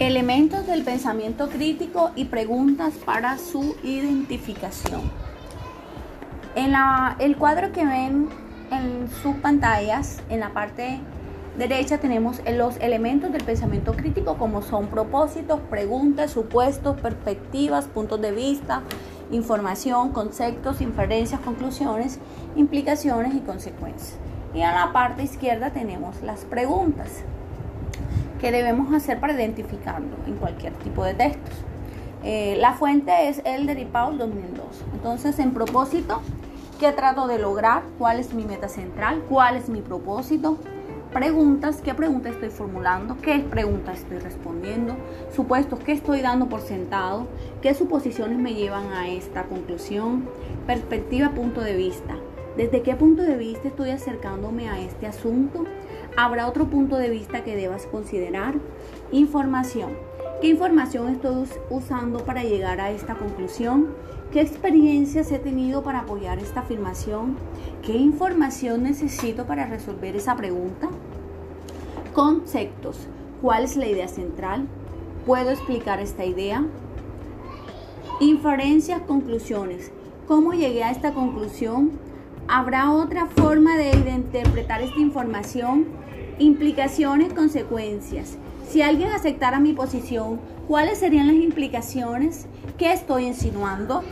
Elementos del pensamiento crítico y preguntas para su identificación. En el cuadro que ven en sus pantallas, en la parte derecha tenemos los elementos del pensamiento crítico como son propósitos, preguntas, supuestos, perspectivas, puntos de vista, información, conceptos, inferencias, conclusiones, implicaciones y consecuencias. Y en la parte izquierda tenemos las preguntas que debemos hacer para identificarlo en cualquier tipo de textos. Eh, la fuente es Elder y Paul 2002. Entonces, en propósito, ¿qué trato de lograr? ¿Cuál es mi meta central? ¿Cuál es mi propósito? Preguntas, ¿qué pregunta estoy formulando? ¿Qué pregunta estoy respondiendo? Supuestos, ¿qué estoy dando por sentado? ¿Qué suposiciones me llevan a esta conclusión? Perspectiva, punto de vista. ¿Desde qué punto de vista estoy acercándome a este asunto? ¿Habrá otro punto de vista que debas considerar? Información. ¿Qué información estoy usando para llegar a esta conclusión? ¿Qué experiencias he tenido para apoyar esta afirmación? ¿Qué información necesito para resolver esa pregunta? Conceptos. ¿Cuál es la idea central? ¿Puedo explicar esta idea? Inferencias, conclusiones. ¿Cómo llegué a esta conclusión? ¿Habrá otra forma de interpretar esta información? Implicaciones, consecuencias. Si alguien aceptara mi posición, ¿cuáles serían las implicaciones? ¿Qué estoy insinuando?